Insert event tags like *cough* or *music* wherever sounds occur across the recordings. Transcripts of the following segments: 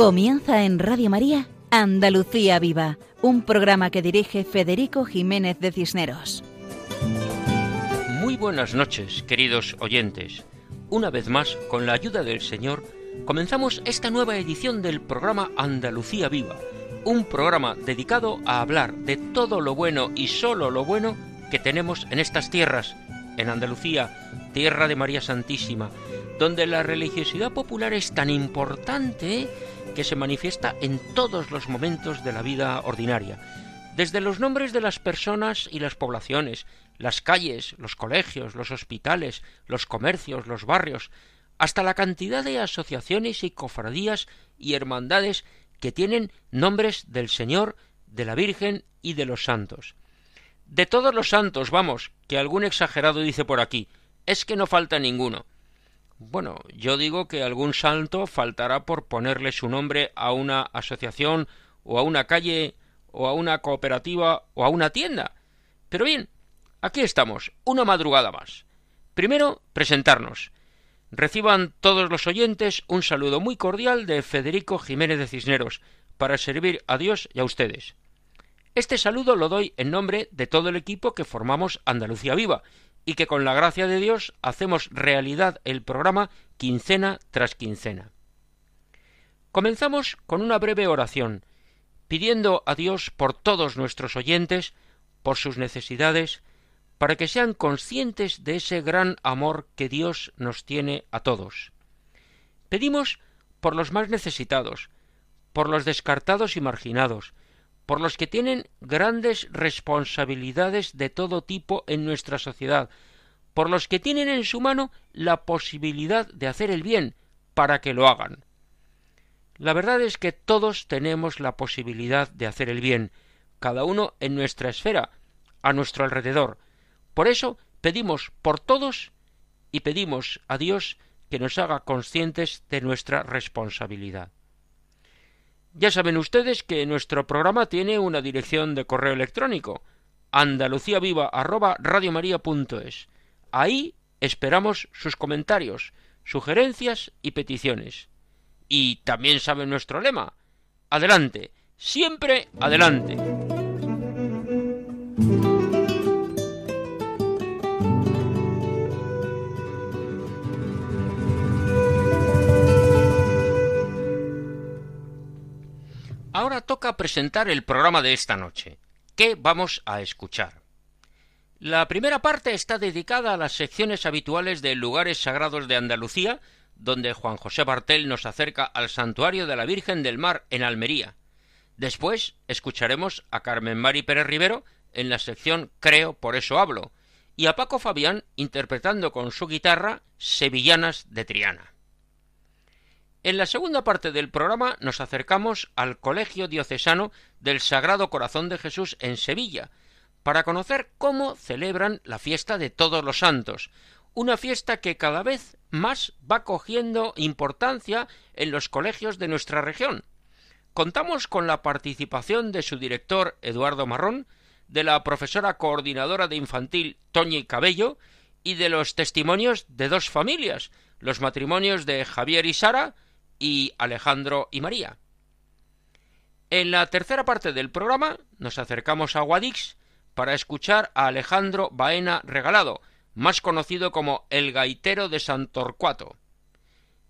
Comienza en Radio María Andalucía Viva, un programa que dirige Federico Jiménez de Cisneros. Muy buenas noches, queridos oyentes. Una vez más, con la ayuda del Señor, comenzamos esta nueva edición del programa Andalucía Viva, un programa dedicado a hablar de todo lo bueno y solo lo bueno que tenemos en estas tierras, en Andalucía, tierra de María Santísima, donde la religiosidad popular es tan importante que se manifiesta en todos los momentos de la vida ordinaria, desde los nombres de las personas y las poblaciones, las calles, los colegios, los hospitales, los comercios, los barrios, hasta la cantidad de asociaciones y cofradías y hermandades que tienen nombres del Señor, de la Virgen y de los santos. De todos los santos, vamos, que algún exagerado dice por aquí, es que no falta ninguno. Bueno, yo digo que algún santo faltará por ponerle su nombre a una asociación o a una calle o a una cooperativa o a una tienda. Pero bien, aquí estamos, una madrugada más. Primero, presentarnos. Reciban todos los oyentes un saludo muy cordial de Federico Jiménez de Cisneros, para servir a Dios y a ustedes. Este saludo lo doy en nombre de todo el equipo que formamos Andalucía Viva, y que con la gracia de Dios hacemos realidad el programa quincena tras quincena. Comenzamos con una breve oración, pidiendo a Dios por todos nuestros oyentes, por sus necesidades, para que sean conscientes de ese gran amor que Dios nos tiene a todos. Pedimos por los más necesitados, por los descartados y marginados, por los que tienen grandes responsabilidades de todo tipo en nuestra sociedad, por los que tienen en su mano la posibilidad de hacer el bien, para que lo hagan. La verdad es que todos tenemos la posibilidad de hacer el bien, cada uno en nuestra esfera, a nuestro alrededor. Por eso pedimos por todos y pedimos a Dios que nos haga conscientes de nuestra responsabilidad. Ya saben ustedes que nuestro programa tiene una dirección de correo electrónico andaluciaviva@radiomaria.es. Ahí esperamos sus comentarios, sugerencias y peticiones. Y también saben nuestro lema. Adelante, siempre adelante. Ahora toca presentar el programa de esta noche. ¿Qué vamos a escuchar? La primera parte está dedicada a las secciones habituales de Lugares Sagrados de Andalucía, donde Juan José Bartel nos acerca al Santuario de la Virgen del Mar en Almería. Después escucharemos a Carmen Mari Pérez Rivero en la sección Creo, por eso hablo, y a Paco Fabián interpretando con su guitarra Sevillanas de Triana. En la segunda parte del programa nos acercamos al Colegio Diocesano del Sagrado Corazón de Jesús en Sevilla, para conocer cómo celebran la fiesta de todos los santos, una fiesta que cada vez más va cogiendo importancia en los colegios de nuestra región. Contamos con la participación de su director Eduardo Marrón, de la profesora coordinadora de infantil Toñi Cabello y de los testimonios de dos familias, los matrimonios de Javier y Sara, y Alejandro y María. En la tercera parte del programa nos acercamos a Guadix para escuchar a Alejandro Baena Regalado, más conocido como el gaitero de Santorcuato.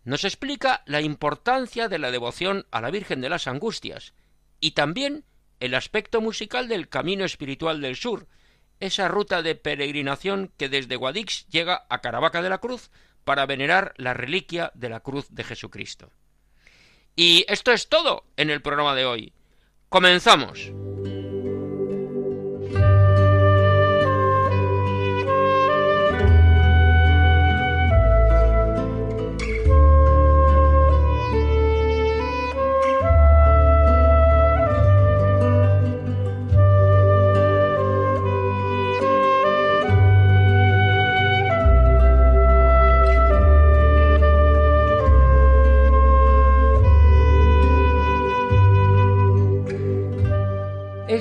Nos explica la importancia de la devoción a la Virgen de las Angustias y también el aspecto musical del Camino Espiritual del Sur, esa ruta de peregrinación que desde Guadix llega a Caravaca de la Cruz para venerar la reliquia de la cruz de Jesucristo. Y esto es todo en el programa de hoy. Comenzamos.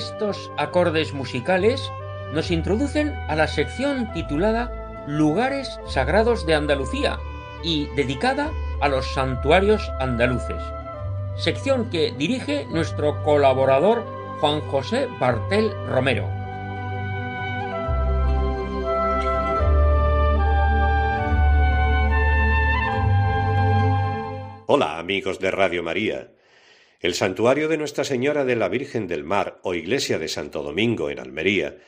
Estos acordes musicales nos introducen a la sección titulada Lugares Sagrados de Andalucía y dedicada a los santuarios andaluces. sección que dirige nuestro colaborador Juan José Bartel Romero. Hola amigos de Radio María. El santuario de Nuestra Señora de la Virgen del Mar o Iglesia de Santo Domingo en Almería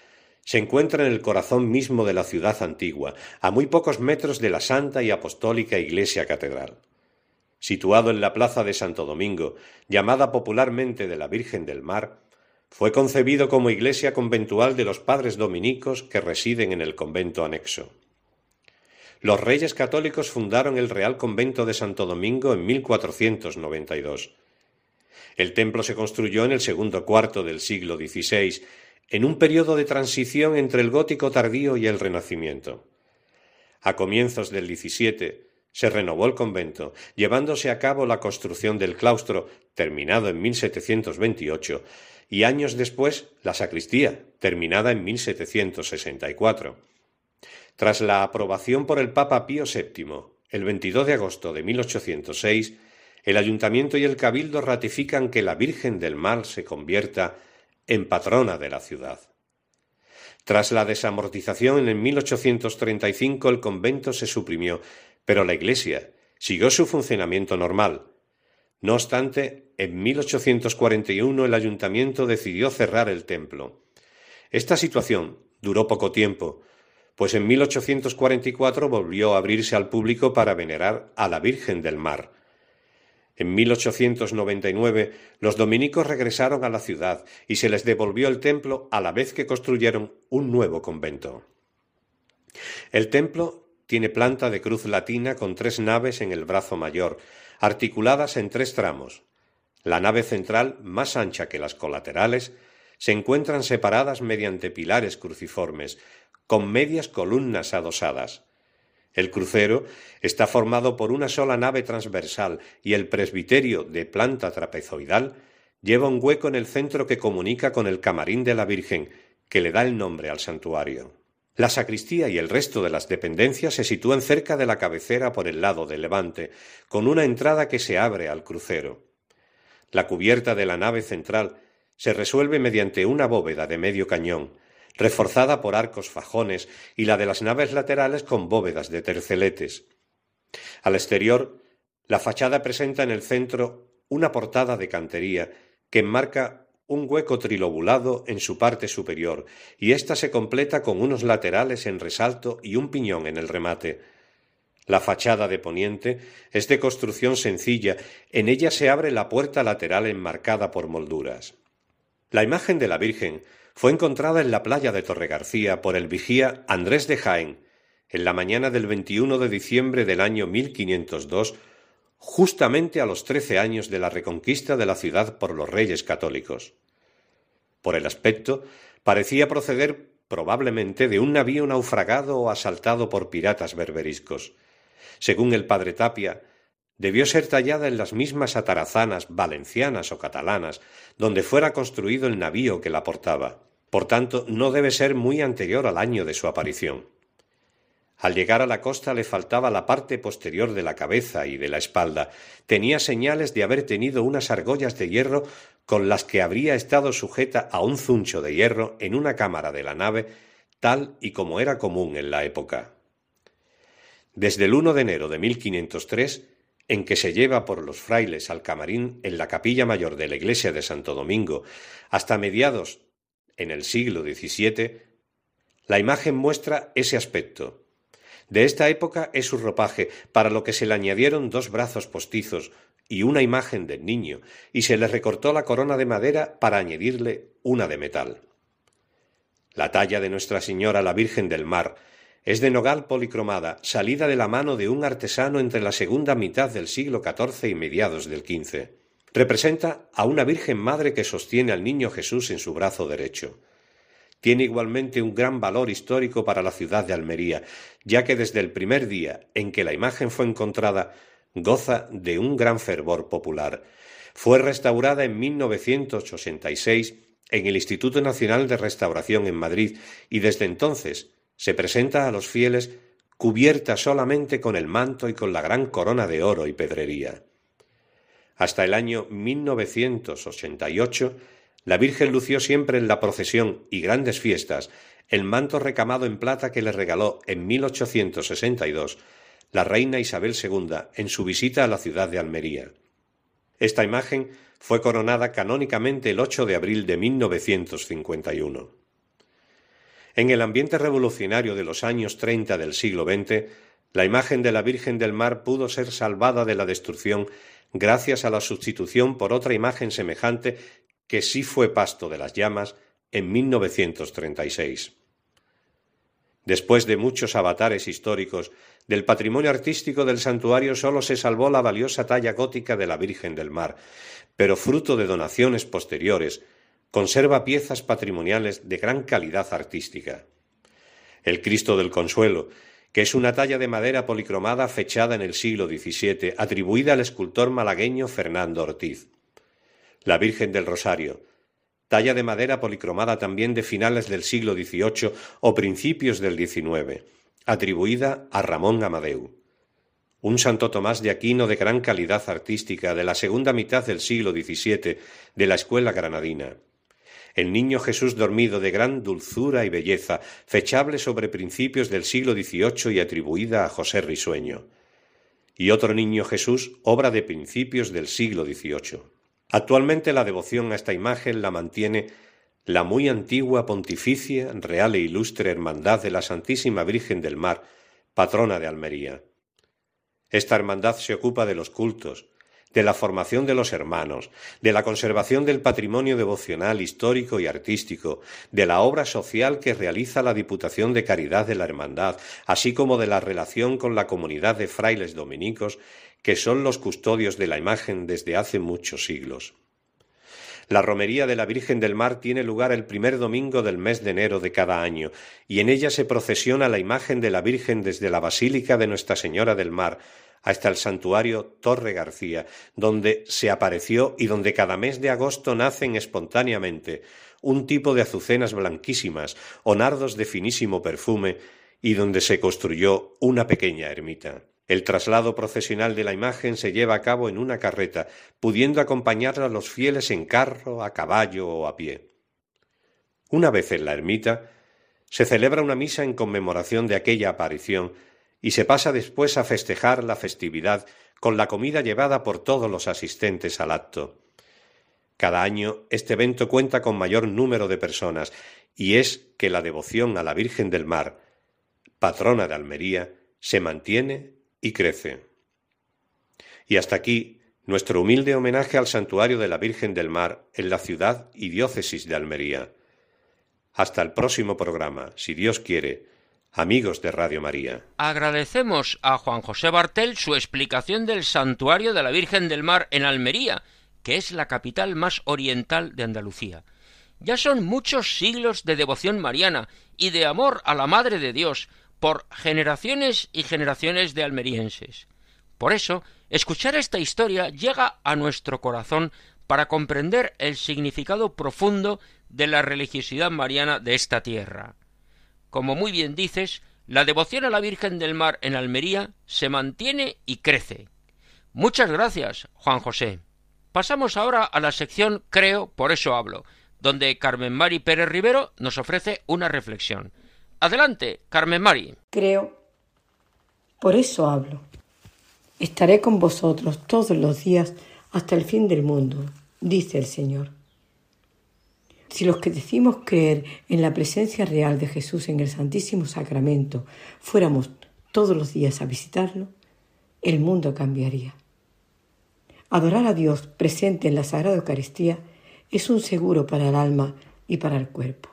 se encuentra en el corazón mismo de la ciudad antigua, a muy pocos metros de la Santa y Apostólica Iglesia Catedral. Situado en la plaza de Santo Domingo, llamada popularmente de la Virgen del Mar, fue concebido como iglesia conventual de los padres dominicos que residen en el convento anexo. Los reyes católicos fundaron el Real Convento de Santo Domingo en 1492. El templo se construyó en el segundo cuarto del siglo XVI, en un periodo de transición entre el gótico tardío y el renacimiento. A comienzos del XVII se renovó el convento, llevándose a cabo la construcción del claustro, terminado en 1728, y años después la sacristía, terminada en 1764. Tras la aprobación por el Papa Pío VII, el 22 de agosto de 1806, el ayuntamiento y el cabildo ratifican que la Virgen del Mal se convierta en patrona de la ciudad. Tras la desamortización en 1835 el convento se suprimió, pero la iglesia siguió su funcionamiento normal. No obstante, en 1841 el ayuntamiento decidió cerrar el templo. Esta situación duró poco tiempo, pues en 1844 volvió a abrirse al público para venerar a la Virgen del Mar. En 1899 los dominicos regresaron a la ciudad y se les devolvió el templo a la vez que construyeron un nuevo convento. El templo tiene planta de cruz latina con tres naves en el brazo mayor, articuladas en tres tramos. La nave central, más ancha que las colaterales, se encuentran separadas mediante pilares cruciformes, con medias columnas adosadas. El crucero está formado por una sola nave transversal y el presbiterio, de planta trapezoidal, lleva un hueco en el centro que comunica con el camarín de la Virgen, que le da el nombre al santuario. La sacristía y el resto de las dependencias se sitúan cerca de la cabecera por el lado de levante, con una entrada que se abre al crucero. La cubierta de la nave central se resuelve mediante una bóveda de medio cañón, reforzada por arcos fajones, y la de las naves laterales con bóvedas de terceletes. Al exterior, la fachada presenta en el centro una portada de cantería que enmarca un hueco trilobulado en su parte superior, y ésta se completa con unos laterales en resalto y un piñón en el remate. La fachada de poniente es de construcción sencilla, en ella se abre la puerta lateral enmarcada por molduras. La imagen de la Virgen fue encontrada en la playa de Torregarcía por el vigía Andrés de Jaén en la mañana del 21 de diciembre del año 1502, justamente a los trece años de la reconquista de la ciudad por los reyes católicos. Por el aspecto, parecía proceder probablemente de un navío naufragado o asaltado por piratas berberiscos. Según el padre Tapia, debió ser tallada en las mismas atarazanas valencianas o catalanas donde fuera construido el navío que la portaba. Por tanto, no debe ser muy anterior al año de su aparición. Al llegar a la costa le faltaba la parte posterior de la cabeza y de la espalda. Tenía señales de haber tenido unas argollas de hierro con las que habría estado sujeta a un zuncho de hierro en una cámara de la nave, tal y como era común en la época. Desde el 1 de enero de 1503 en que se lleva por los frailes al camarín en la capilla mayor de la iglesia de Santo Domingo hasta mediados en el siglo XVII, la imagen muestra ese aspecto. De esta época es su ropaje, para lo que se le añadieron dos brazos postizos y una imagen del niño, y se le recortó la corona de madera para añadirle una de metal. La talla de Nuestra Señora la Virgen del Mar es de nogal policromada, salida de la mano de un artesano entre la segunda mitad del siglo XIV y mediados del XV. Representa a una Virgen Madre que sostiene al niño Jesús en su brazo derecho. Tiene igualmente un gran valor histórico para la ciudad de Almería, ya que desde el primer día en que la imagen fue encontrada goza de un gran fervor popular. Fue restaurada en 1986 en el Instituto Nacional de Restauración en Madrid y desde entonces se presenta a los fieles cubierta solamente con el manto y con la gran corona de oro y pedrería. Hasta el año 1988, la Virgen lució siempre en la procesión y grandes fiestas el manto recamado en plata que le regaló en 1862 la reina Isabel II en su visita a la ciudad de Almería. Esta imagen fue coronada canónicamente el 8 de abril de 1951. En el ambiente revolucionario de los años 30 del siglo XX, la imagen de la Virgen del Mar pudo ser salvada de la destrucción gracias a la sustitución por otra imagen semejante que sí fue pasto de las llamas en 1936. Después de muchos avatares históricos, del patrimonio artístico del santuario sólo se salvó la valiosa talla gótica de la Virgen del Mar, pero fruto de donaciones posteriores, conserva piezas patrimoniales de gran calidad artística. El Cristo del Consuelo, que es una talla de madera policromada fechada en el siglo XVII, atribuida al escultor malagueño Fernando Ortiz. La Virgen del Rosario, talla de madera policromada también de finales del siglo XVIII o principios del XIX, atribuida a Ramón Amadeu. Un Santo Tomás de Aquino de gran calidad artística de la segunda mitad del siglo XVII de la escuela granadina. El Niño Jesús dormido de gran dulzura y belleza, fechable sobre principios del siglo XVIII y atribuida a José Risueño. Y otro Niño Jesús, obra de principios del siglo XVIII. Actualmente la devoción a esta imagen la mantiene la muy antigua Pontificia, Real e Ilustre Hermandad de la Santísima Virgen del Mar, patrona de Almería. Esta hermandad se ocupa de los cultos, de la formación de los hermanos, de la conservación del patrimonio devocional, histórico y artístico, de la obra social que realiza la Diputación de Caridad de la Hermandad, así como de la relación con la comunidad de frailes dominicos que son los custodios de la imagen desde hace muchos siglos. La romería de la Virgen del Mar tiene lugar el primer domingo del mes de enero de cada año, y en ella se procesiona la imagen de la Virgen desde la Basílica de Nuestra Señora del Mar hasta el santuario Torre García, donde se apareció y donde cada mes de agosto nacen espontáneamente un tipo de azucenas blanquísimas o nardos de finísimo perfume y donde se construyó una pequeña ermita. El traslado procesional de la imagen se lleva a cabo en una carreta, pudiendo acompañarla los fieles en carro, a caballo o a pie. Una vez en la ermita, se celebra una misa en conmemoración de aquella aparición y se pasa después a festejar la festividad con la comida llevada por todos los asistentes al acto. Cada año este evento cuenta con mayor número de personas y es que la devoción a la Virgen del Mar, patrona de Almería, se mantiene y crece. Y hasta aquí nuestro humilde homenaje al santuario de la Virgen del Mar en la ciudad y diócesis de Almería. Hasta el próximo programa, si Dios quiere, amigos de Radio María. Agradecemos a Juan José Bartel su explicación del santuario de la Virgen del Mar en Almería, que es la capital más oriental de Andalucía. Ya son muchos siglos de devoción mariana y de amor a la Madre de Dios, por generaciones y generaciones de almerienses. Por eso, escuchar esta historia llega a nuestro corazón para comprender el significado profundo de la religiosidad mariana de esta tierra. Como muy bien dices, la devoción a la Virgen del Mar en Almería se mantiene y crece. Muchas gracias, Juan José. Pasamos ahora a la sección Creo, por eso hablo, donde Carmen Mari Pérez Rivero nos ofrece una reflexión. Adelante, Carmen Mari. Creo, por eso hablo. Estaré con vosotros todos los días hasta el fin del mundo, dice el Señor. Si los que decimos creer en la presencia real de Jesús en el Santísimo Sacramento fuéramos todos los días a visitarlo, el mundo cambiaría. Adorar a Dios presente en la Sagrada Eucaristía es un seguro para el alma y para el cuerpo.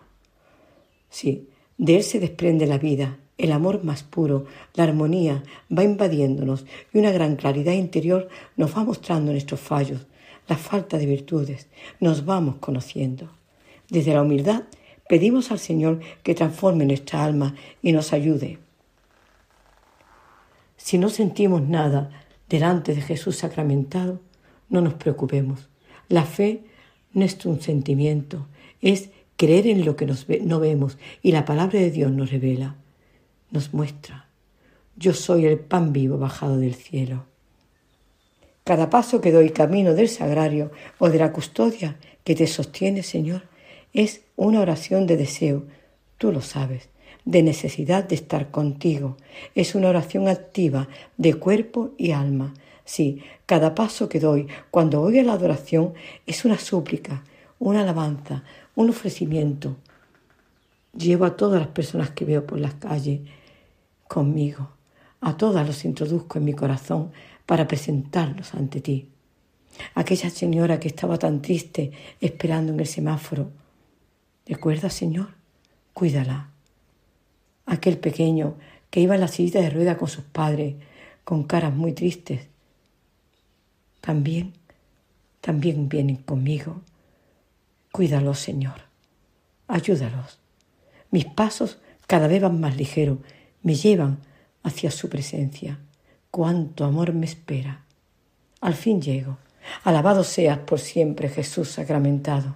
Sí, de él se desprende la vida, el amor más puro, la armonía va invadiéndonos y una gran claridad interior nos va mostrando nuestros fallos, la falta de virtudes, nos vamos conociendo. Desde la humildad pedimos al Señor que transforme nuestra alma y nos ayude. Si no sentimos nada delante de Jesús sacramentado, no nos preocupemos. La fe no es un sentimiento, es creer en lo que no vemos y la palabra de Dios nos revela, nos muestra. Yo soy el pan vivo bajado del cielo. Cada paso que doy camino del sagrario o de la custodia que te sostiene, Señor, es una oración de deseo, tú lo sabes, de necesidad de estar contigo. Es una oración activa de cuerpo y alma. Sí, cada paso que doy cuando a la adoración es una súplica, una alabanza, un ofrecimiento. Llevo a todas las personas que veo por las calles conmigo. A todas los introduzco en mi corazón para presentarlos ante ti. Aquella señora que estaba tan triste esperando en el semáforo. ¿Recuerdas, Señor? Cuídala. Aquel pequeño que iba en la silla de rueda con sus padres, con caras muy tristes. También, también vienen conmigo. Cuídalos, Señor. Ayúdalos. Mis pasos cada vez van más ligeros, me llevan hacia su presencia. Cuánto amor me espera. Al fin llego. Alabado seas por siempre, Jesús sacramentado.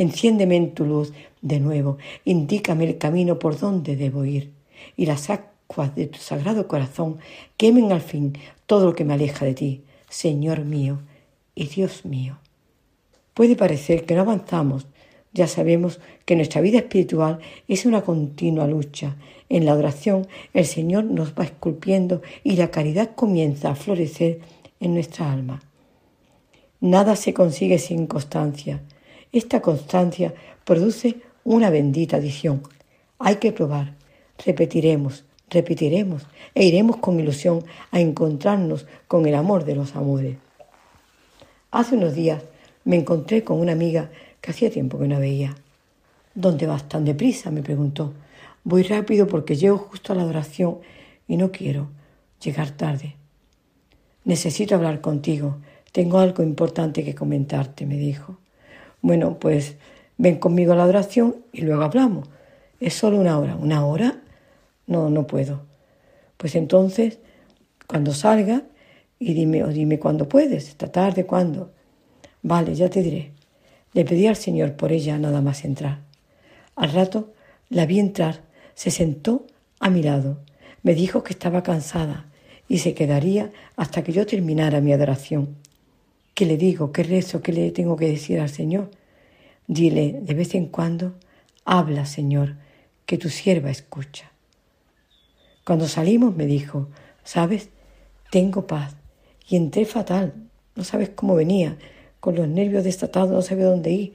Enciéndeme en tu luz de nuevo, indícame el camino por donde debo ir, y las aguas de tu sagrado corazón quemen al fin todo lo que me aleja de ti, Señor mío y Dios mío. Puede parecer que no avanzamos, ya sabemos que nuestra vida espiritual es una continua lucha. En la oración el Señor nos va esculpiendo y la caridad comienza a florecer en nuestra alma. Nada se consigue sin constancia. Esta constancia produce una bendita adición. Hay que probar. Repetiremos, repetiremos e iremos con ilusión a encontrarnos con el amor de los amores. Hace unos días me encontré con una amiga que hacía tiempo que no veía. ¿Dónde vas tan deprisa? me preguntó. Voy rápido porque llego justo a la adoración y no quiero llegar tarde. Necesito hablar contigo. Tengo algo importante que comentarte, me dijo. Bueno, pues ven conmigo a la adoración y luego hablamos. Es solo una hora. ¿Una hora? No, no puedo. Pues entonces, cuando salga, y dime, o dime cuándo puedes, esta tarde, cuándo. Vale, ya te diré. Le pedí al Señor por ella nada más entrar. Al rato la vi entrar, se sentó a mi lado, me dijo que estaba cansada y se quedaría hasta que yo terminara mi adoración. ¿Qué le digo? ¿Qué rezo? ¿Qué le tengo que decir al Señor? Dile de vez en cuando, habla, Señor, que tu sierva escucha. Cuando salimos me dijo, ¿sabes? Tengo paz. Y entré fatal. No sabes cómo venía con los nervios desatados, no sabía dónde ir,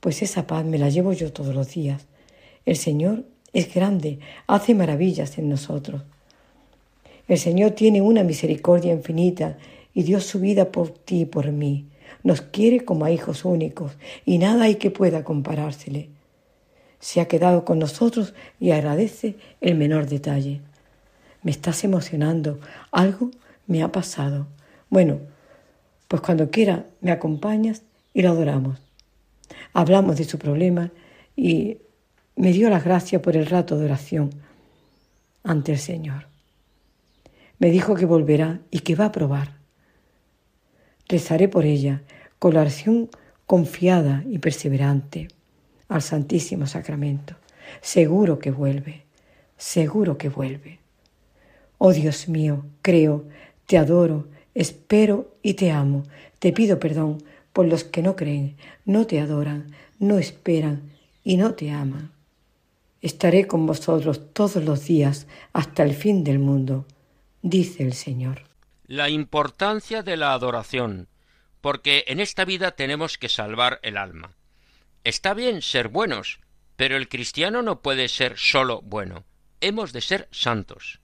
pues esa paz me la llevo yo todos los días. El Señor es grande, hace maravillas en nosotros. El Señor tiene una misericordia infinita y dio su vida por ti y por mí. Nos quiere como a hijos únicos y nada hay que pueda comparársele. Se ha quedado con nosotros y agradece el menor detalle. Me estás emocionando. Algo me ha pasado. Bueno, pues cuando quiera me acompañas y lo adoramos. Hablamos de su problema y me dio las gracias por el rato de oración ante el Señor. Me dijo que volverá y que va a probar. Rezaré por ella con la oración confiada y perseverante al Santísimo Sacramento. Seguro que vuelve, seguro que vuelve. Oh Dios mío, creo, te adoro Espero y te amo. Te pido perdón por los que no creen, no te adoran, no esperan y no te aman. Estaré con vosotros todos los días hasta el fin del mundo, dice el Señor. La importancia de la adoración, porque en esta vida tenemos que salvar el alma. Está bien ser buenos, pero el cristiano no puede ser solo bueno. Hemos de ser santos.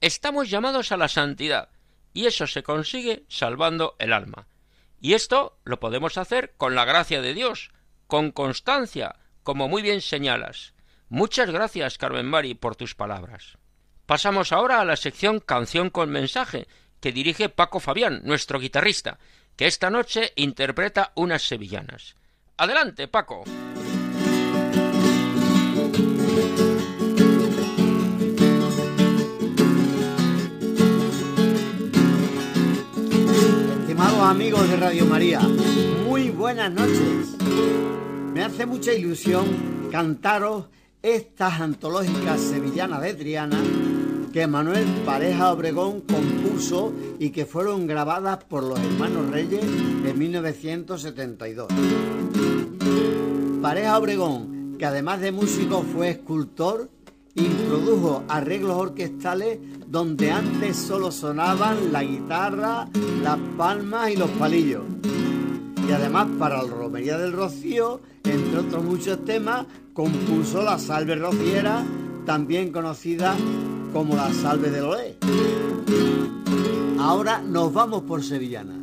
Estamos llamados a la santidad, y eso se consigue salvando el alma. Y esto lo podemos hacer con la gracia de Dios, con constancia, como muy bien señalas. Muchas gracias, Carmen Mari, por tus palabras. Pasamos ahora a la sección Canción con mensaje, que dirige Paco Fabián, nuestro guitarrista, que esta noche interpreta unas sevillanas. Adelante, Paco. amigos de Radio María, muy buenas noches. Me hace mucha ilusión cantaros estas antológicas sevillanas de Triana que Manuel Pareja Obregón compuso y que fueron grabadas por los hermanos Reyes en 1972. Pareja Obregón, que además de músico fue escultor, introdujo arreglos orquestales donde antes solo sonaban la guitarra, las palmas y los palillos. Y además para la Romería del Rocío, entre otros muchos temas, compuso la salve rociera, también conocida como la salve de Loé. Ahora nos vamos por Sevillana.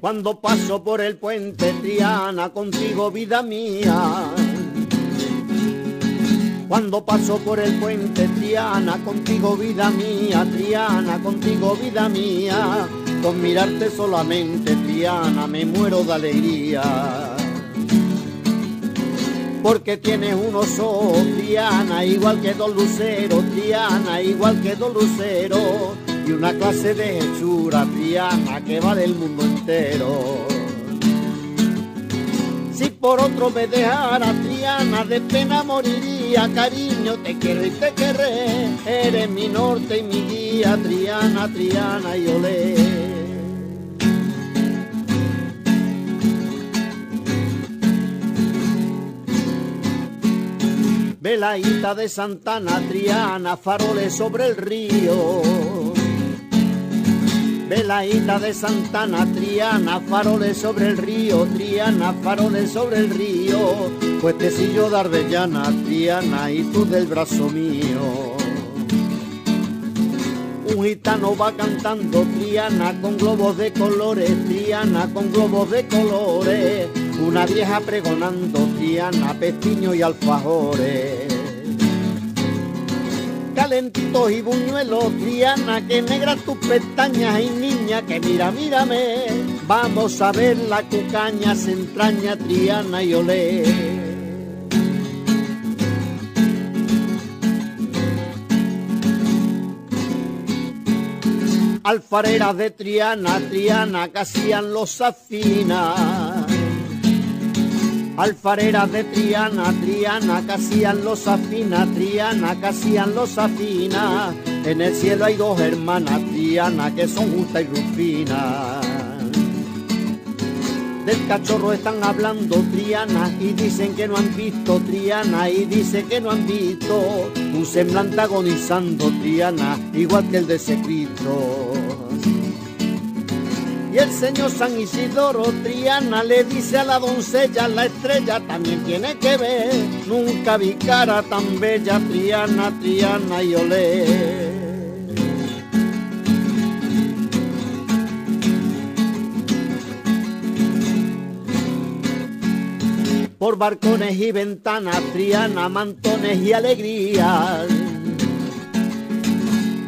Cuando paso por el puente Triana contigo vida mía. Cuando paso por el puente Triana contigo vida mía, Triana contigo vida mía. Con mirarte solamente Triana me muero de alegría. Porque tienes unos ojos, Triana, igual que dos luceros, Triana, igual que dos luceros y una clase de hechura triana que vale el mundo entero. Si por otro me dejara Triana, de pena moriría, cariño, te quiero y te querré, eres mi norte y mi guía, Triana, Triana y olé. Velaíta de Santana, Triana, faroles sobre el río. Velaíta de Santana, Triana, faroles sobre el río, Triana, faroles sobre el río, puestecillo de Arbellana, Triana, y tú del brazo mío. Un gitano va cantando Triana con globos de colores, Triana con globos de colores, una vieja pregonando Triana, pestiño y alfajores. Calentitos y buñuelos, Triana, que negra tus pestañas y niña, que mira, mírame, vamos a ver la cucaña, se entraña, Triana y olé. Alfareras de Triana, Triana, que hacían los afinas alfareras de Triana, Triana, hacían los afina, Triana, hacían los afina. En el cielo hay dos hermanas, Triana, que son justa y Rufina. Del cachorro están hablando Triana y dicen que no han visto Triana y dice que no han visto un semblante agonizando Triana, igual que el de y el señor San Isidoro Triana le dice a la doncella, la estrella también tiene que ver. Nunca vi cara tan bella, Triana, Triana y olé. Por barcones y ventanas, Triana, mantones y alegrías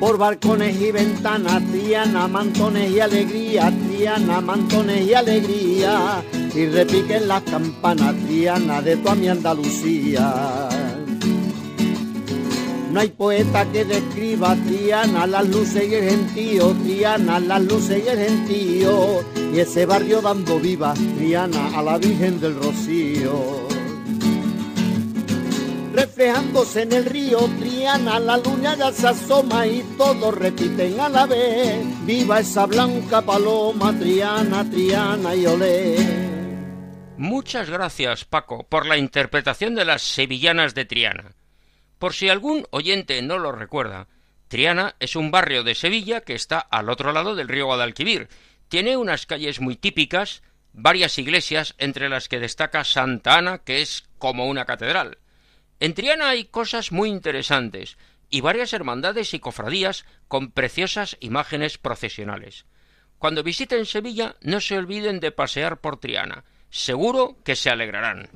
por balcones y ventanas, Triana, mantones y alegría, Mantones y alegría, y repiquen las campanas, Triana, de toda mi Andalucía. No hay poeta que describa Triana, las luces y el gentío, Triana, las luces y el gentío, y ese barrio dando viva, Triana, a la Virgen del Rocío reflejándose en el río Triana, la luna ya se asoma y todos repiten a la vez, viva esa blanca paloma Triana, Triana y olé. Muchas gracias, Paco, por la interpretación de las sevillanas de Triana. Por si algún oyente no lo recuerda, Triana es un barrio de Sevilla que está al otro lado del río Guadalquivir. Tiene unas calles muy típicas, varias iglesias, entre las que destaca Santa Ana, que es como una catedral. En Triana hay cosas muy interesantes y varias hermandades y cofradías con preciosas imágenes procesionales. Cuando visiten Sevilla no se olviden de pasear por Triana. Seguro que se alegrarán.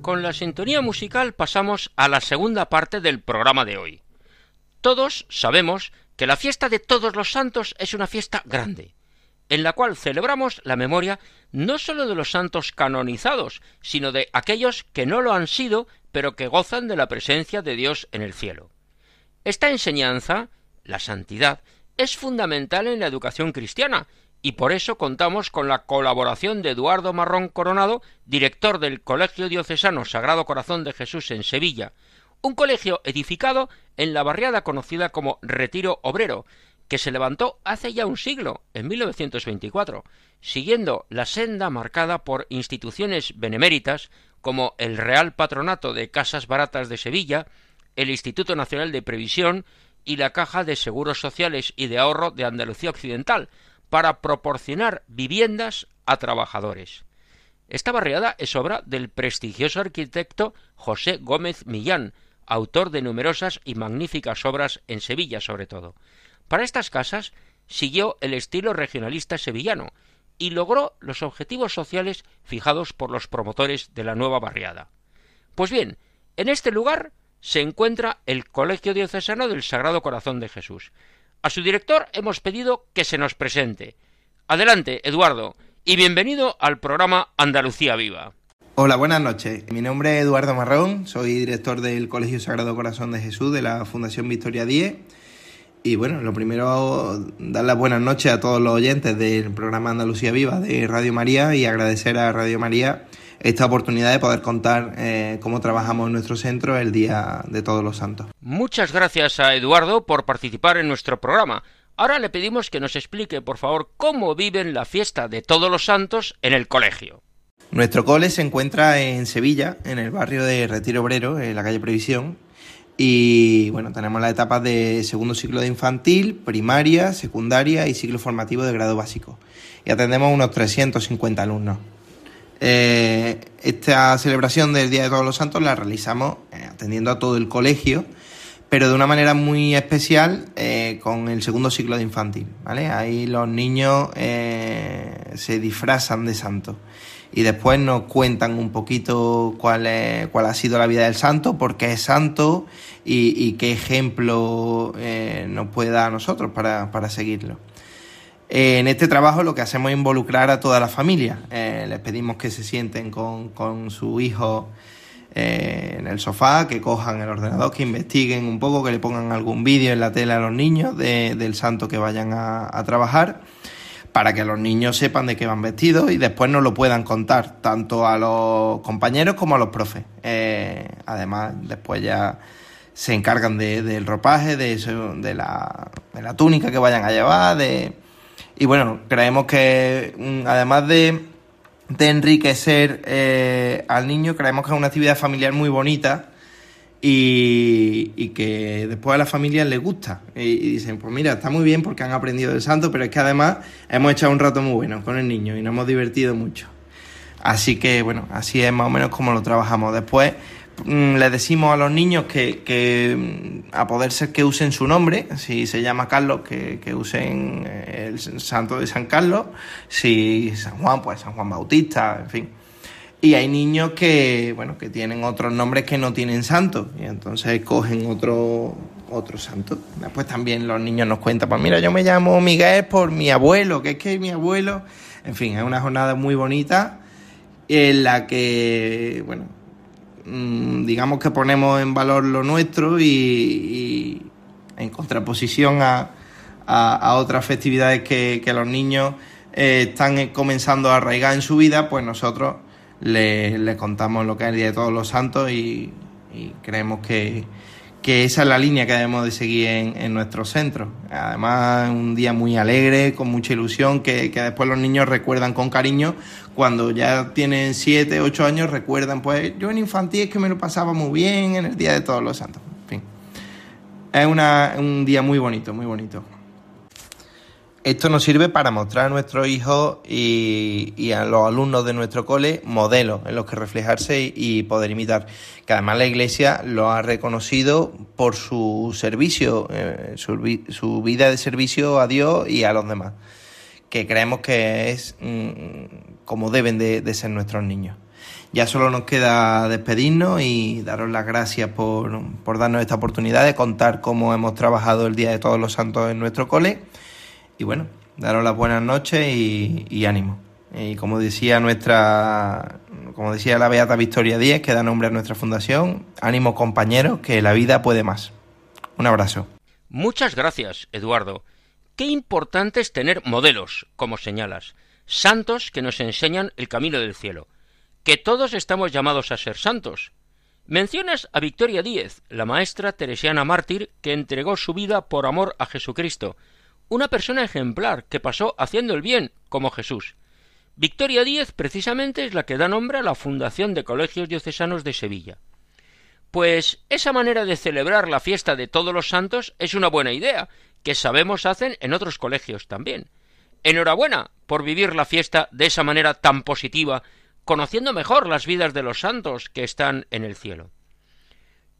Con la sintonía musical pasamos a la segunda parte del programa de hoy. Todos sabemos que la fiesta de todos los santos es una fiesta grande, en la cual celebramos la memoria no sólo de los santos canonizados, sino de aquellos que no lo han sido, pero que gozan de la presencia de Dios en el cielo. Esta enseñanza, la santidad, es fundamental en la educación cristiana, y por eso contamos con la colaboración de Eduardo Marrón Coronado, director del Colegio Diocesano Sagrado Corazón de Jesús en Sevilla, un colegio edificado en la barriada conocida como Retiro Obrero, que se levantó hace ya un siglo, en 1924, siguiendo la senda marcada por instituciones beneméritas como el Real Patronato de Casas Baratas de Sevilla, el Instituto Nacional de Previsión y la Caja de Seguros Sociales y de Ahorro de Andalucía Occidental, para proporcionar viviendas a trabajadores. Esta barriada es obra del prestigioso arquitecto José Gómez Millán, autor de numerosas y magníficas obras en Sevilla sobre todo. Para estas casas siguió el estilo regionalista sevillano y logró los objetivos sociales fijados por los promotores de la nueva barriada. Pues bien, en este lugar se encuentra el Colegio Diocesano del Sagrado Corazón de Jesús. A su director hemos pedido que se nos presente. Adelante, Eduardo, y bienvenido al programa Andalucía Viva. Hola, buenas noches. Mi nombre es Eduardo Marrón, soy director del Colegio Sagrado Corazón de Jesús de la Fundación Victoria 10. Y bueno, lo primero, dar las buenas noches a todos los oyentes del programa Andalucía Viva de Radio María y agradecer a Radio María esta oportunidad de poder contar eh, cómo trabajamos en nuestro centro el Día de Todos los Santos. Muchas gracias a Eduardo por participar en nuestro programa. Ahora le pedimos que nos explique, por favor, cómo viven la fiesta de Todos los Santos en el colegio. Nuestro cole se encuentra en Sevilla, en el barrio de Retiro Obrero, en la calle Previsión. Y bueno, tenemos las etapas de segundo ciclo de infantil, primaria, secundaria y ciclo formativo de grado básico. Y atendemos unos 350 alumnos. Eh, esta celebración del Día de Todos los Santos la realizamos eh, atendiendo a todo el colegio, pero de una manera muy especial eh, con el segundo ciclo de infantil. ¿vale? Ahí los niños se disfrazan de santos y después nos cuentan un poquito cuál, es, cuál ha sido la vida del santo, por qué es santo y, qué ejemplo eh, nos puede dar a nosotros para, seguirlo. Eh, en este trabajo lo que hacemos es involucrar a toda la familia. Eh, les pedimos que se sienten con, su hijo en el sofá, que cojan el ordenador, que investiguen un poco, que le pongan algún vídeo en la tele a los niños del santo que vayan a trabajar para que los niños sepan de qué van vestidos y después nos lo puedan contar, tanto a los compañeros como a los profes. Eh, además, después ya se encargan del ropaje, de, de, la, de la túnica que vayan a llevar, de... Y bueno, creemos que mm, además de, de enriquecer eh, al niño, creemos que es una actividad familiar muy bonita y, que después a las familias les gusta. Y, dicen, pues mira, está muy bien porque han aprendido del santo, pero es que además hemos echado un rato muy bueno con el niño y nos hemos divertido mucho. Así que bueno, así es más o menos como lo trabajamos. Después mm, les decimos a los niños que, mm, a poder ser que usen su nombre, si se llama Carlos, que, que usen el santo de San Carlos, si San Juan, pues San Juan Bautista, en fin y hay niños que, bueno, que tienen otros nombres que no tienen santo y entonces cogen otro, otro santo. Después también los niños nos cuentan, pues mira, yo me llamo Miguel por mi abuelo, que es que mi abuelo... En fin, es una jornada muy bonita en la que, bueno, mm, digamos que ponemos en valor lo nuestro y, en contraposición a, a, otras festividades que, que los niños eh, están comenzando a arraigar en su vida, pues nosotros le, contamos lo que es el Día de Todos los Santos y, creemos que, esa es la línea que debemos de seguir en, nuestro centro. Además, un día muy alegre, con mucha ilusión, que, después los niños recuerdan con cariño. Cuando ya tienen 7, 8 años, recuerdan, pues yo en infantil es que me lo pasaba muy bien en el Día de Todos los Santos. En fin, es un día muy bonito, muy bonito. Esto nos sirve para mostrar a nuestros hijos y, a los alumnos de nuestro cole modelos en los que reflejarse y, poder imitar. Que además la Iglesia lo ha reconocido por su servicio, eh, su, vida de servicio a Dios y a los demás. Que creemos que es mm, como deben de, ser nuestros niños. Ya solo nos queda despedirnos y daros las gracias por, por darnos esta oportunidad de contar cómo hemos trabajado el Día de Todos los Santos en nuestro cole y bueno, daros las buenas noches y, ánimo. Y como decía nuestra como decía la Beata Victoria Díez, que da nombre a nuestra fundación, ánimo compañeros, que la vida puede más. Un abrazo. Muchas gracias, Eduardo. Qué importante es tener modelos, como señalas, santos que nos enseñan el camino del cielo, que todos estamos llamados a ser santos. Mencionas a Victoria Díez, la maestra teresiana mártir que entregó su vida por amor a Jesucristo, una persona ejemplar que pasó haciendo el bien, como Jesús. Victoria Díez precisamente es la que da nombre a la Fundación de Colegios Diocesanos de Sevilla. Pues esa manera de celebrar la fiesta de todos los santos es una buena idea, que sabemos hacen en otros colegios también. Enhorabuena por vivir la fiesta de esa manera tan positiva, conociendo mejor las vidas de los santos que están en el cielo.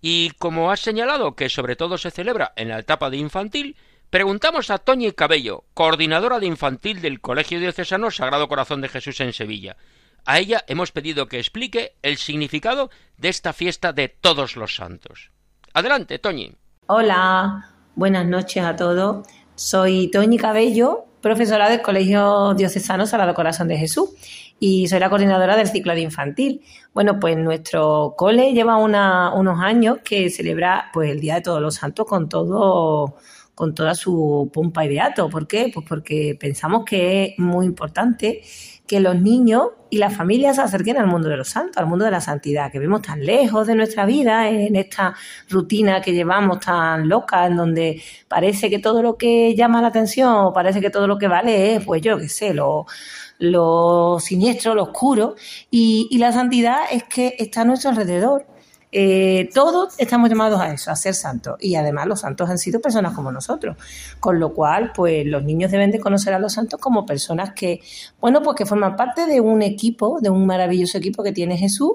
Y como has señalado que sobre todo se celebra en la etapa de infantil, preguntamos a Toñi Cabello, coordinadora de infantil del Colegio Diocesano Sagrado Corazón de Jesús en Sevilla. A ella hemos pedido que explique el significado de esta fiesta de todos los santos. Adelante, Toñi. Hola, buenas noches a todos. Soy Toñi Cabello, profesora del Colegio Diocesano Sagrado Corazón de Jesús y soy la coordinadora del ciclo de infantil. Bueno, pues nuestro cole lleva unos años que celebra pues el Día de Todos los Santos con todo con toda su pompa y beato. ¿Por qué? Pues porque pensamos que es muy importante que los niños y las familias se acerquen al mundo de los santos, al mundo de la santidad, que vemos tan lejos de nuestra vida, en esta rutina que llevamos tan loca, en donde parece que todo lo que llama la atención, parece que todo lo que vale es, pues yo qué sé, lo, lo siniestro, lo oscuro, y, y la santidad es que está a nuestro alrededor eh, todos estamos llamados a eso, a ser santos. Y además los santos han sido personas como nosotros. Con lo cual, pues los niños deben de conocer a los santos como personas que, bueno, pues que forman parte de un equipo, de un maravilloso equipo que tiene Jesús,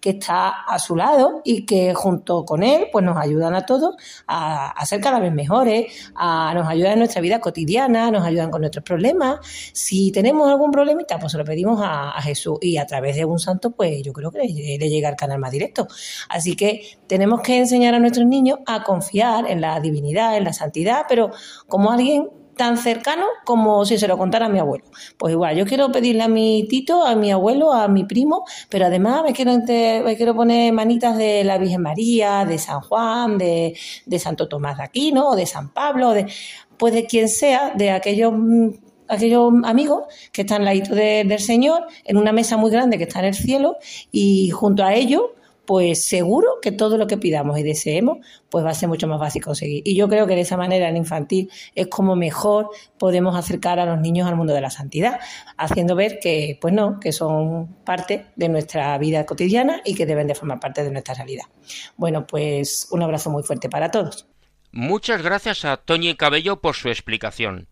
que está a su lado y que junto con él, pues nos ayudan a todos a, ser cada vez mejores, a, nos ayudan en nuestra vida cotidiana, nos ayudan con nuestros problemas. Si tenemos algún problemita, pues se lo pedimos a, Jesús y a través de un santo, pues yo creo que le, le llega al canal más directo. Que tenemos que enseñar a nuestros niños a confiar en la divinidad, en la santidad, pero como alguien tan cercano como si se lo contara a mi abuelo. Pues igual, yo quiero pedirle a mi tito, a mi abuelo, a mi primo, pero además me quiero, me quiero poner manitas de la Virgen María, de San Juan, de, Santo Tomás de Aquino, de San Pablo, de, pues de quien sea, de aquellos aquellos amigos que están al lado del Señor en una mesa muy grande que está en el cielo y junto a ellos pues seguro que todo lo que pidamos y deseemos, pues va a ser mucho más fácil conseguir. Y yo creo que de esa manera en infantil es como mejor podemos acercar a los niños al mundo de la santidad, haciendo ver que, pues no, que son parte de nuestra vida cotidiana y que deben de formar parte de nuestra realidad. Bueno, pues un abrazo muy fuerte para todos. Muchas gracias a Toñi Cabello por su explicación.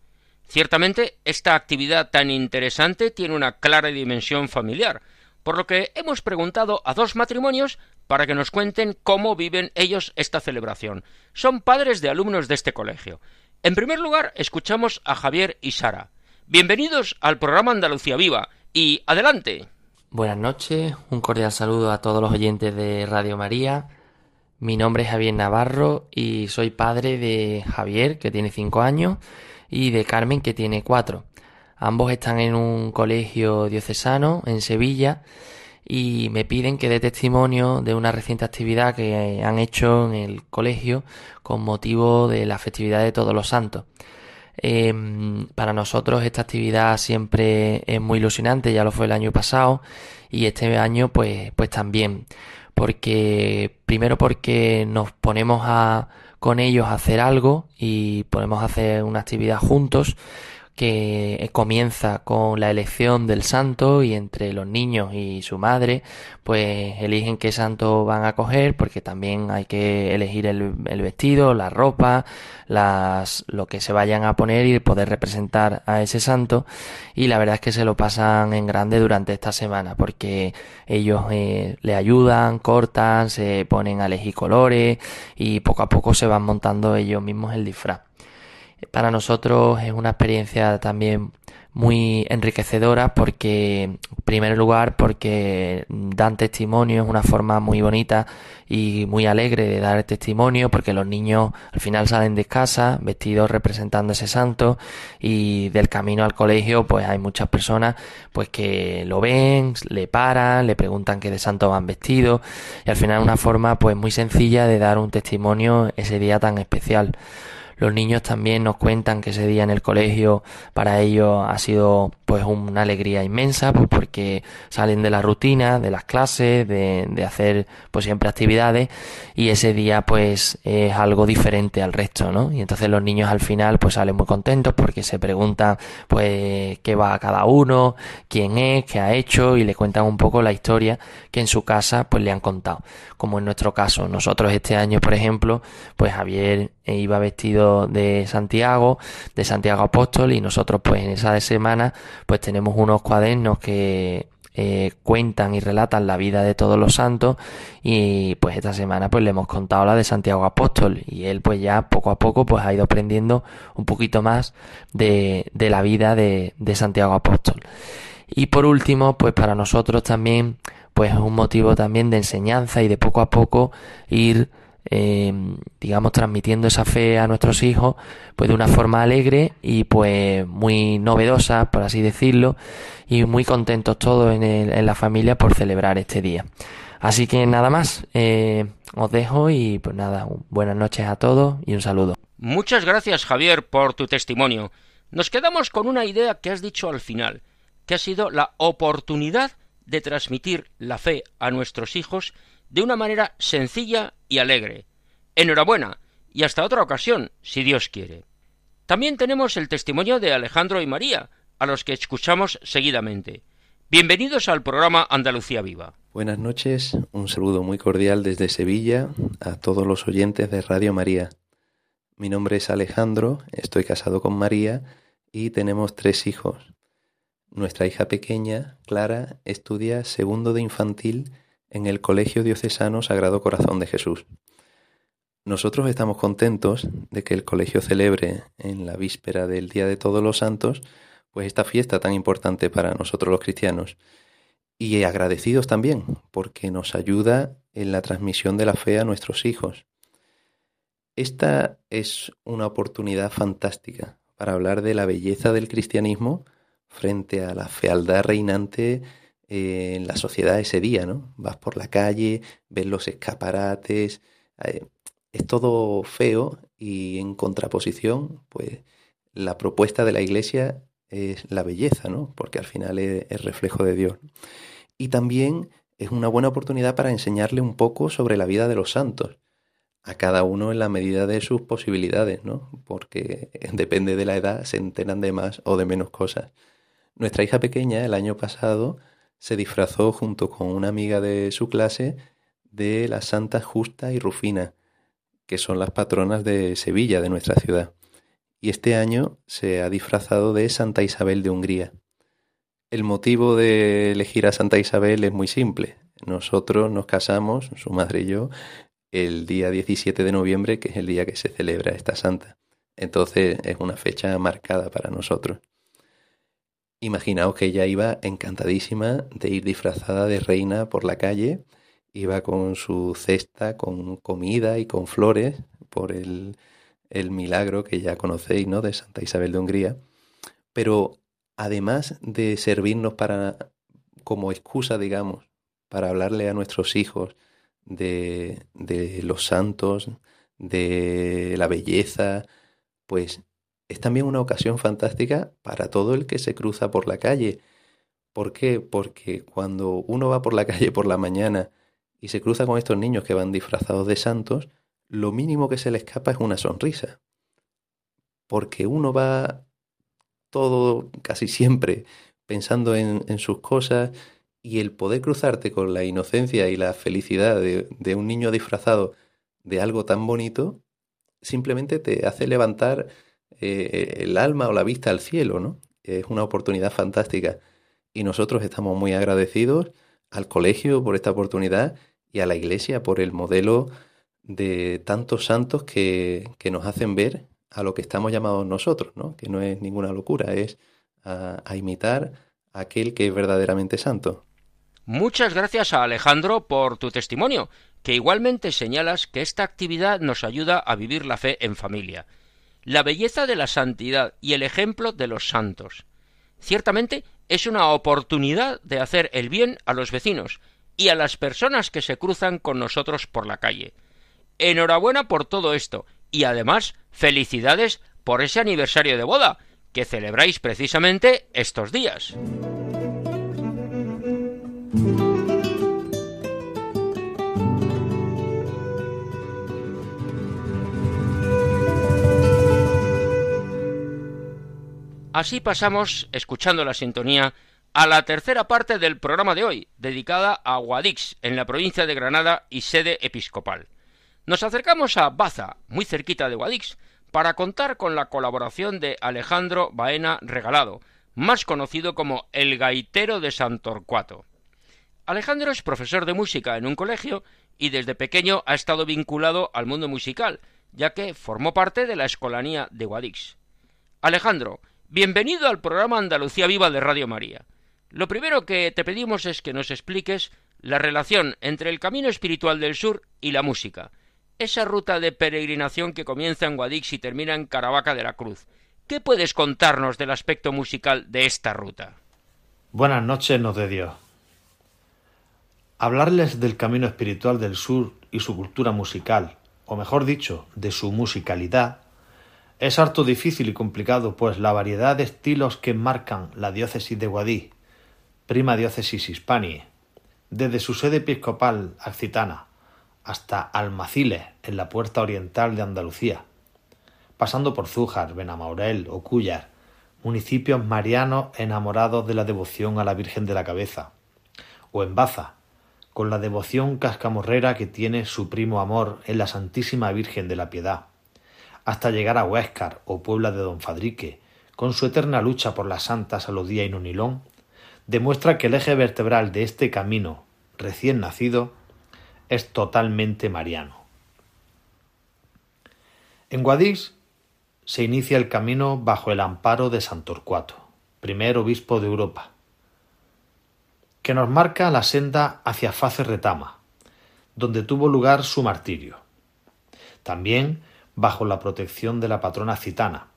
Ciertamente, esta actividad tan interesante tiene una clara dimensión familiar, por lo que hemos preguntado a dos matrimonios para que nos cuenten cómo viven ellos esta celebración. Son padres de alumnos de este colegio. En primer lugar, escuchamos a Javier y Sara. Bienvenidos al programa Andalucía Viva y adelante. Buenas noches, un cordial saludo a todos los oyentes de Radio María. Mi nombre es Javier Navarro y soy padre de Javier, que tiene cinco años, y de Carmen, que tiene cuatro. Ambos están en un colegio diocesano en Sevilla y me piden que dé testimonio de una reciente actividad que han hecho en el colegio con motivo de la festividad de Todos los Santos. Em, para nosotros esta actividad siempre es muy ilusionante, ya lo fue el año pasado y este año pues, pues también, porque primero porque nos ponemos a, con ellos a hacer algo y podemos hacer una actividad juntos que comienza con la elección del santo y entre los niños y su madre pues eligen qué santo van a coger porque también hay que elegir el, vestido, la ropa, lo que se vayan a poner y poder representar a ese santo. Y la verdad es que se lo pasan en grande durante esta semana porque ellos eh, le ayudan, cortan, se ponen a elegir colores y poco a poco se van montando ellos mismos el disfraz para nosotros es una experiencia también muy enriquecedoras porque, en primer lugar, porque dan testimonio, es una forma muy bonita y muy alegre de dar testimonio, porque los niños al final salen de casa vestidos representando ese santo y del camino al colegio pues hay muchas personas pues que lo ven, le paran, le preguntan qué de santo van vestidos y al final una forma pues muy sencilla de dar un testimonio ese día tan especial. Los niños también nos cuentan que ese día en el colegio para ellos ha sido pues una alegría inmensa, pues porque salen de la rutina, de las clases, de, hacer pues siempre actividades y ese día pues es algo diferente al resto, ¿no? Y entonces los niños al final pues salen muy contentos porque se preguntan pues qué va a cada uno, quién es, qué ha hecho y le cuentan un poco la historia que en su casa pues le han contado. Como en nuestro caso, nosotros este año por ejemplo pues Javier iba vestido de Santiago, de Santiago Apóstol y nosotros pues en esa semana pues tenemos unos cuadernos que eh, cuentan y relatan la vida de todos los santos y pues esta semana pues le hemos contado la de Santiago Apóstol y él pues ya poco a poco pues ha ido aprendiendo un poquito más de, de la vida de, de Santiago Apóstol. Y por último pues para nosotros también pues es un motivo también de enseñanza y de poco a poco ir eh, digamos, transmitiendo esa fe a nuestros hijos, pues de una forma alegre y pues muy novedosa, por así decirlo, y muy contentos todos en, en la familia por celebrar este día. Así que nada más, eh, os dejo y pues nada, buenas noches a todos y un saludo. Muchas gracias Javier por tu testimonio. Nos quedamos con una idea que has dicho al final, que ha sido la oportunidad de transmitir la fe a nuestros hijos de una manera sencilla y alegre. Enhorabuena y hasta otra ocasión, si Dios quiere. También tenemos el testimonio de Alejandro y María, a los que escuchamos seguidamente. Bienvenidos al programa Andalucía Viva. Buenas noches, un saludo muy cordial desde Sevilla a todos los oyentes de Radio María. Mi nombre es Alejandro, estoy casado con María y tenemos tres hijos. Nuestra hija pequeña, Clara, estudia segundo de infantil en el Colegio Diocesano Sagrado Corazón de Jesús. Nosotros estamos contentos de que el colegio celebre en la víspera del Día de Todos los Santos, pues esta fiesta tan importante para nosotros los cristianos. Y agradecidos también, porque nos ayuda en la transmisión de la fe a nuestros hijos. Esta es una oportunidad fantástica para hablar de la belleza del cristianismo frente a la fealdad reinante en la sociedad ese día, ¿no? Vas por la calle, ves los escaparates, eh, es todo feo y en contraposición, pues la propuesta de la iglesia es la belleza, ¿no? Porque al final es, es reflejo de Dios. Y también es una buena oportunidad para enseñarle un poco sobre la vida de los santos, a cada uno en la medida de sus posibilidades, ¿no? Porque *laughs* depende de la edad, se enteran de más o de menos cosas. Nuestra hija pequeña el año pasado se disfrazó junto con una amiga de su clase de las Santas Justa y Rufina, que son las patronas de Sevilla, de nuestra ciudad. Y este año se ha disfrazado de Santa Isabel de Hungría. El motivo de elegir a Santa Isabel es muy simple. Nosotros nos casamos, su madre y yo, el día 17 de noviembre, que es el día que se celebra esta santa. Entonces es una fecha marcada para nosotros. Imaginaos que ella iba encantadísima de ir disfrazada de reina por la calle, iba con su cesta, con comida y con flores por el, el milagro que ya conocéis, ¿no? De Santa Isabel de Hungría. Pero además de servirnos para, como excusa, digamos, para hablarle a nuestros hijos de, de los santos, de la belleza, pues es también una ocasión fantástica para todo el que se cruza por la calle. ¿Por qué? Porque cuando uno va por la *laughs* calle por la mañana y se cruza con estos niños que van disfrazados de santos, lo mínimo que se le escapa es una sonrisa. Porque uno va todo, casi siempre, pensando en, sus cosas y el poder cruzarte con la inocencia y la felicidad de un niño disfrazado de algo tan bonito, simplemente te hace levantar eh, el alma o la vista al cielo, ¿no? Es una oportunidad fantástica. Y nosotros estamos muy agradecidos al colegio por esta oportunidad y a la iglesia por el modelo de tantos santos que, que nos hacen ver a lo que estamos llamados nosotros, ¿no? Que no es ninguna locura, es a, imitar a aquel que es verdaderamente santo. Muchas gracias a Alejandro por tu testimonio, que igualmente señalas que esta actividad nos ayuda a vivir la fe en familia. La belleza de la santidad y el ejemplo de los santos. Ciertamente es una oportunidad de hacer el bien a los vecinos y a las personas que se cruzan con nosotros por la calle. Enhorabuena por todo esto y además felicidades por ese aniversario de boda que celebráis precisamente estos días. Así pasamos, escuchando la sintonía, a la tercera parte del programa de hoy, dedicada a Guadix, en la provincia de Granada y sede episcopal. Nos acercamos a Baza, muy cerquita de Guadix, para contar con la colaboración de Alejandro Baena Regalado, más conocido como el gaitero de Santorcuato. Alejandro es profesor de música en un colegio y desde pequeño ha estado vinculado al mundo musical, ya que formó parte de la escolanía de Guadix. Alejandro, bienvenido al programa Andalucía Viva de Radio María. Lo primero que te pedimos es que nos expliques la relación entre el camino espiritual del sur y la música, esa ruta de peregrinación que comienza en Guadix y termina en Caravaca de la Cruz. ¿Qué puedes contarnos del aspecto musical de esta ruta? Buenas noches, nos de Dios. Hablarles del camino espiritual del sur y su cultura musical, o mejor dicho, de su musicalidad, es harto difícil y complicado, pues la variedad de estilos que marcan la diócesis de Guadix, prima diócesis hispania, desde su sede episcopal accitana hasta Almaciles, en la puerta oriental de Andalucía, pasando por Zújar, Benamaurel o Cúllar, municipios marianos enamorados de la devoción a la Virgen de la Cabeza, o en Baza, con la devoción cascamorrera que tiene su primo amor en la Santísima Virgen de la Piedad, hasta llegar a Huéscar o Puebla de Don Fadrique, con su eterna lucha por las santas Salodía y Nonilón, demuestra que el eje vertebral de este camino recién nacido es totalmente mariano. En Guadix se inicia el camino bajo el amparo de San Torcuato, primer obispo de Europa, que nos marca la senda hacia Face Retama, donde tuvo lugar su martirio. También bajo la protección de la patrona citana,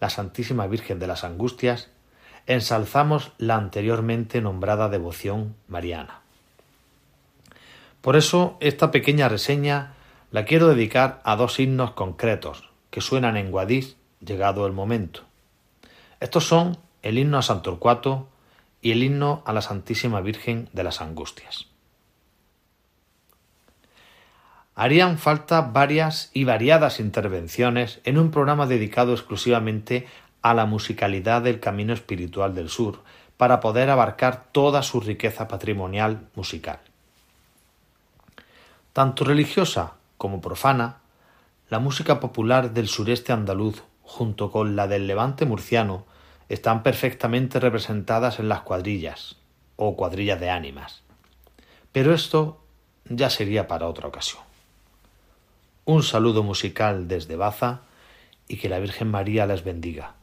la Santísima Virgen de las Angustias, ensalzamos la anteriormente nombrada devoción mariana. Por eso esta pequeña reseña la quiero dedicar a dos himnos concretos que suenan en Guadix llegado el momento. Estos son el himno a Santorcuato y el himno a la Santísima Virgen de las Angustias. Harían falta varias y variadas intervenciones en un programa dedicado exclusivamente a la musicalidad del camino espiritual del sur, para poder abarcar toda su riqueza patrimonial musical. Tanto religiosa como profana, la música popular del sureste andaluz, junto con la del levante murciano, están perfectamente representadas en las cuadrillas, o cuadrillas de ánimas. Pero esto ya sería para otra ocasión. Un saludo musical desde Baza y que la Virgen María les bendiga.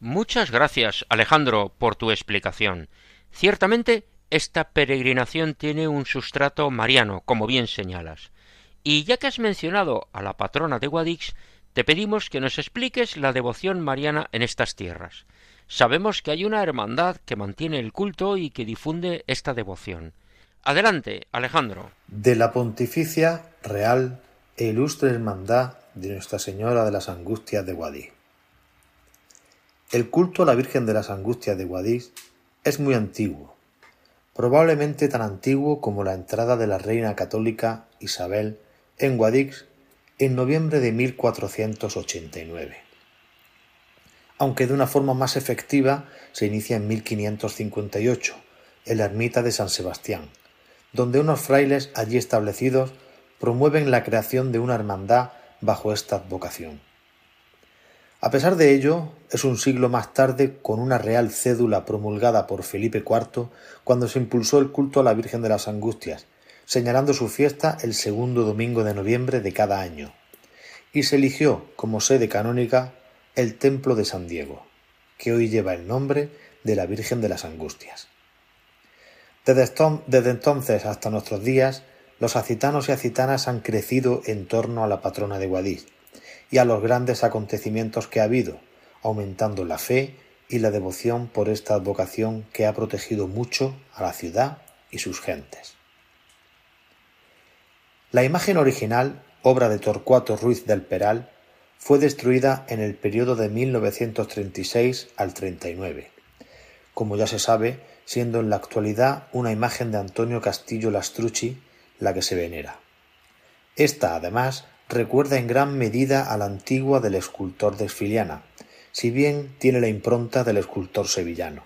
Muchas gracias, Alejandro, por tu explicación. Ciertamente esta peregrinación tiene un sustrato mariano, como bien señalas. Y ya que has mencionado a la patrona de Guadix, te pedimos que nos expliques la devoción mariana en estas tierras. Sabemos que hay una hermandad que mantiene el culto y que difunde esta devoción. Adelante, Alejandro. De la Pontificia Real e Ilustre Hermandad de Nuestra Señora de las Angustias de Guadix. El culto a la Virgen de las Angustias de Guadix es muy antiguo probablemente tan antiguo como la entrada de la reina católica Isabel en Guadix en noviembre de 1489. Aunque de una forma más efectiva se inicia en 1558, en la ermita de San Sebastián, donde unos frailes allí establecidos promueven la creación de una hermandad bajo esta advocación. A pesar de ello, es un siglo más tarde, con una real cédula promulgada por Felipe IV, cuando se impulsó el culto a la Virgen de las Angustias, señalando su fiesta el segundo domingo de noviembre de cada año, y se eligió como sede canónica el Templo de San Diego. que hoy lleva el nombre de la Virgen de las Angustias. Desde entonces hasta nuestros días, los acitanos y acitanas han crecido en torno a la patrona de Guadix y a los grandes acontecimientos que ha habido, aumentando la fe y la devoción por esta advocación que ha protegido mucho a la ciudad y sus gentes. La imagen original, obra de Torcuato Ruiz del Peral, fue destruida en el periodo de 1936 al 39. Como ya se sabe, siendo en la actualidad una imagen de Antonio Castillo Lastrucci la que se venera. Esta, además, recuerda en gran medida a la antigua del escultor de Esfiliana, si bien tiene la impronta del escultor sevillano.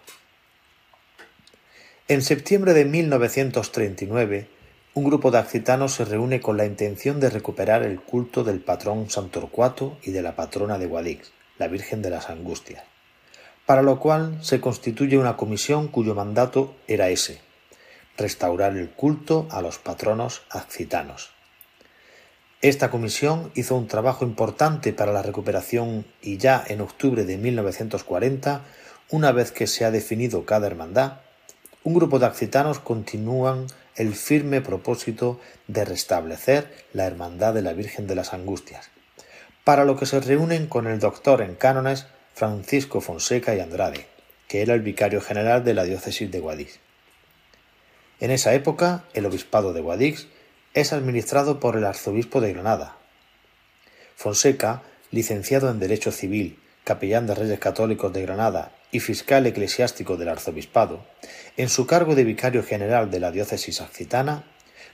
En septiembre de 1939, un grupo de accitanos se reúne con la intención de recuperar el culto del patrón San Torcuato y de la patrona de Guadix, la Virgen de las Angustias para lo cual se constituye una comisión cuyo mandato era ese, restaurar el culto a los patronos accitanos. Esta comisión hizo un trabajo importante para la recuperación y ya en octubre de 1940, una vez que se ha definido cada hermandad, un grupo de accitanos continúan el firme propósito de restablecer la Hermandad de la Virgen de las Angustias, para lo que se reúnen con el doctor en cánones Francisco Fonseca y Andrade, que era el vicario general de la diócesis de Guadix. En esa época, el obispado de Guadix es administrado por el arzobispo de Granada. Fonseca, licenciado en Derecho Civil, capellán de Reyes Católicos de Granada y fiscal eclesiástico del arzobispado, en su cargo de vicario general de la diócesis accitana,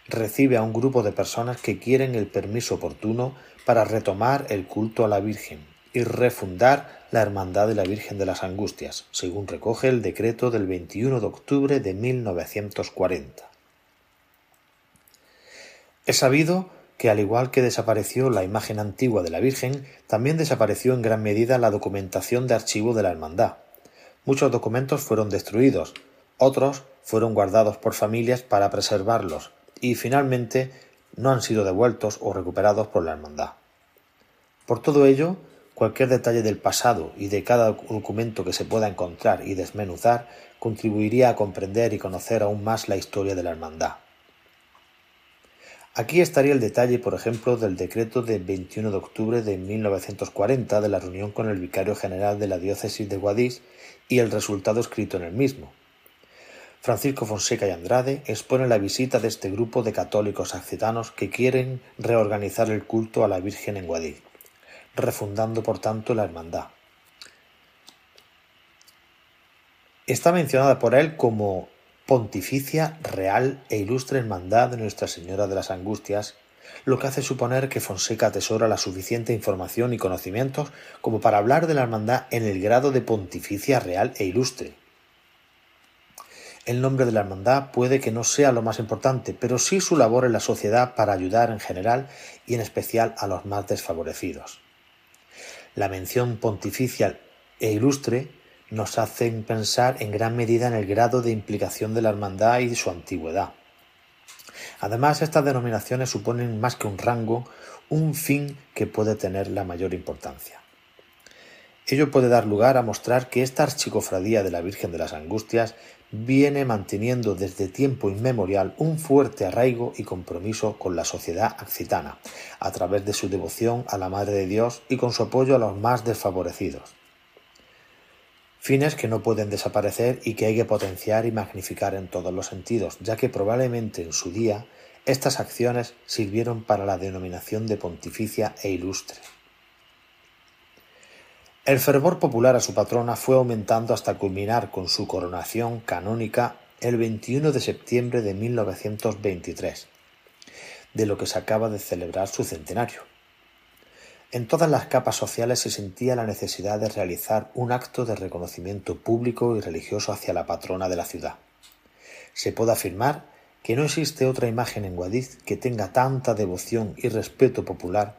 recibe a un grupo de personas que quieren el permiso oportuno para retomar el culto a la Virgen y refundar la Hermandad de la Virgen de las Angustias, según recoge el decreto del 21 de octubre de 1940. Es sabido que al igual que desapareció la imagen antigua de la Virgen, también desapareció en gran medida la documentación de archivo de la Hermandad. Muchos documentos fueron destruidos, otros fueron guardados por familias para preservarlos y finalmente no han sido devueltos o recuperados por la Hermandad. Por todo ello, Cualquier detalle del pasado y de cada documento que se pueda encontrar y desmenuzar contribuiría a comprender y conocer aún más la historia de la hermandad. Aquí estaría el detalle, por ejemplo, del decreto de 21 de octubre de 1940 de la reunión con el vicario general de la diócesis de Guadix y el resultado escrito en el mismo. Francisco Fonseca y Andrade exponen la visita de este grupo de católicos accitanos que quieren reorganizar el culto a la Virgen en Guadix refundando por tanto la hermandad. Está mencionada por él como pontificia, real e ilustre hermandad de Nuestra Señora de las Angustias, lo que hace suponer que Fonseca atesora la suficiente información y conocimientos como para hablar de la hermandad en el grado de pontificia real e ilustre. El nombre de la hermandad puede que no sea lo más importante, pero sí su labor en la sociedad para ayudar en general y en especial a los más desfavorecidos. La mención pontificia e ilustre nos hacen pensar en gran medida en el grado de implicación de la hermandad y su antigüedad. Además, estas denominaciones suponen más que un rango, un fin que puede tener la mayor importancia. Ello puede dar lugar a mostrar que esta archicofradía de la Virgen de las Angustias viene manteniendo desde tiempo inmemorial un fuerte arraigo y compromiso con la sociedad accitana, a través de su devoción a la Madre de Dios y con su apoyo a los más desfavorecidos. Fines que no pueden desaparecer y que hay que potenciar y magnificar en todos los sentidos, ya que probablemente en su día estas acciones sirvieron para la denominación de pontificia e ilustre. El fervor popular a su patrona fue aumentando hasta culminar con su coronación canónica el 21 de septiembre de 1923, de lo que se acaba de celebrar su centenario. En todas las capas sociales se sentía la necesidad de realizar un acto de reconocimiento público y religioso hacia la patrona de la ciudad. Se puede afirmar que no existe otra imagen en Guadix que tenga tanta devoción y respeto popular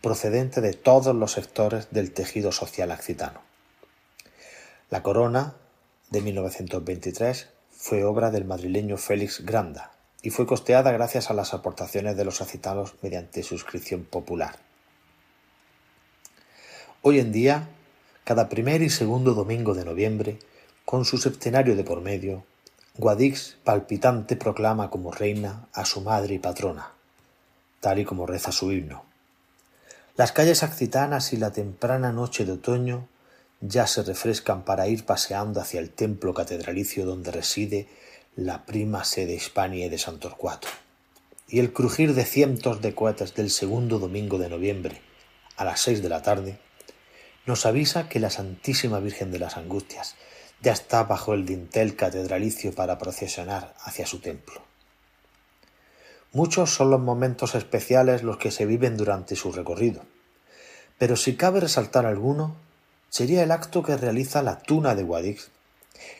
procedente de todos los sectores del tejido social accitano. La corona de 1923 fue obra del madrileño Félix Granda y fue costeada gracias a las aportaciones de los accitanos mediante suscripción popular. Hoy en día, cada primer y segundo domingo de noviembre, con su septenario de por medio, Guadix palpitante proclama como reina a su madre y patrona, tal y como reza su himno. Las calles accitanas y la temprana noche de otoño ya se refrescan para ir paseando hacia el templo catedralicio donde reside la prima sede Hispania de San Torcuato. Y el crujir de cientos de cohetes del segundo domingo de noviembre a las seis de la tarde nos avisa que la Santísima Virgen de las Angustias ya está bajo el dintel catedralicio para procesionar hacia su templo. Muchos son los momentos especiales los que se viven durante su recorrido, pero si cabe resaltar alguno, sería el acto que realiza la Tuna de Guadix,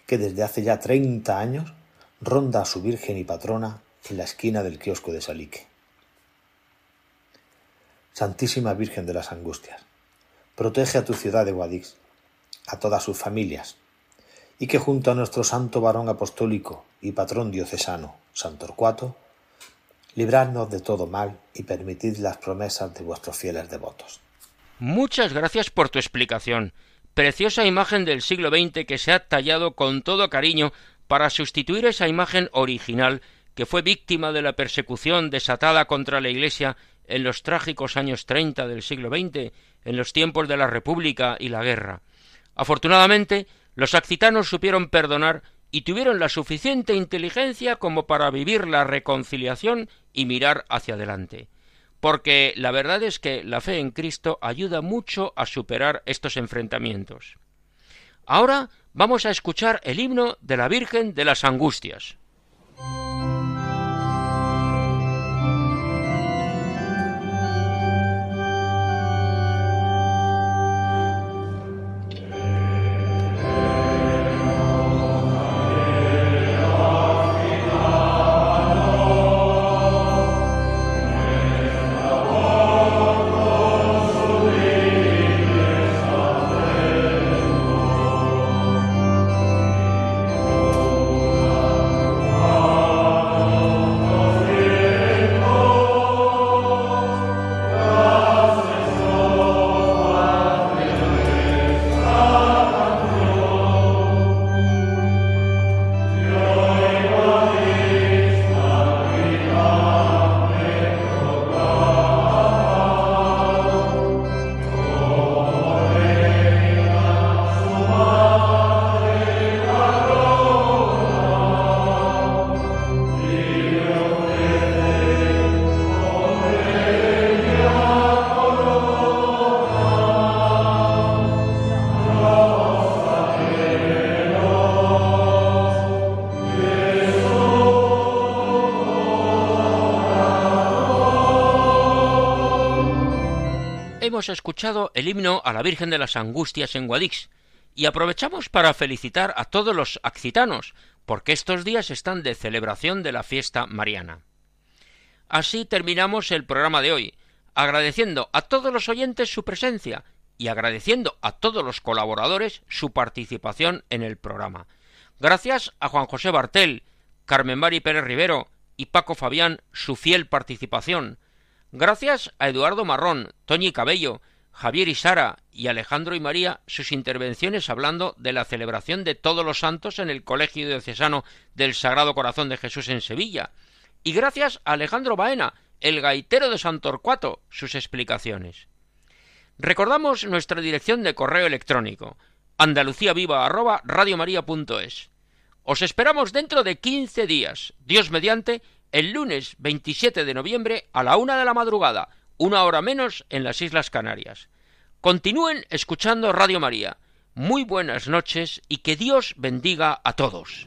que desde hace ya treinta años ronda a su Virgen y patrona en la esquina del kiosco de Salique. Santísima Virgen de las Angustias, protege a tu ciudad de Guadix, a todas sus familias, y que junto a nuestro santo varón apostólico y patrón diocesano, San Torcuato, libradnos de todo mal y permitid las promesas de vuestros fieles devotos. Muchas gracias por tu explicación. Preciosa imagen del siglo XX que se ha tallado con todo cariño para sustituir esa imagen original que fue víctima de la persecución desatada contra la Iglesia en los trágicos años treinta del siglo XX, en los tiempos de la República y la guerra. Afortunadamente, los accitanos supieron perdonar y tuvieron la suficiente inteligencia como para vivir la reconciliación y mirar hacia adelante. Porque la verdad es que la fe en Cristo ayuda mucho a superar estos enfrentamientos. Ahora vamos a escuchar el himno de la Virgen de las Angustias. Hemos escuchado el himno a la Virgen de las Angustias en Guadix, y aprovechamos para felicitar a todos los accitanos, porque estos días están de celebración de la fiesta mariana. Así terminamos el programa de hoy, agradeciendo a todos los oyentes su presencia y agradeciendo a todos los colaboradores su participación en el programa. Gracias a Juan José Bartel, Carmen Mari Pérez Rivero y Paco Fabián su fiel participación, Gracias a Eduardo Marrón, Toñi Cabello, Javier y Sara y Alejandro y María sus intervenciones hablando de la celebración de todos los santos en el Colegio Diocesano del Sagrado Corazón de Jesús en Sevilla. Y gracias a Alejandro Baena, el gaitero de Santorcuato, sus explicaciones. Recordamos nuestra dirección de correo electrónico andaluciaviva@radiomaria.es. Os esperamos dentro de quince días, Dios mediante, el lunes 27 de noviembre a la una de la madrugada, una hora menos en las Islas Canarias. Continúen escuchando Radio María. Muy buenas noches y que Dios bendiga a todos.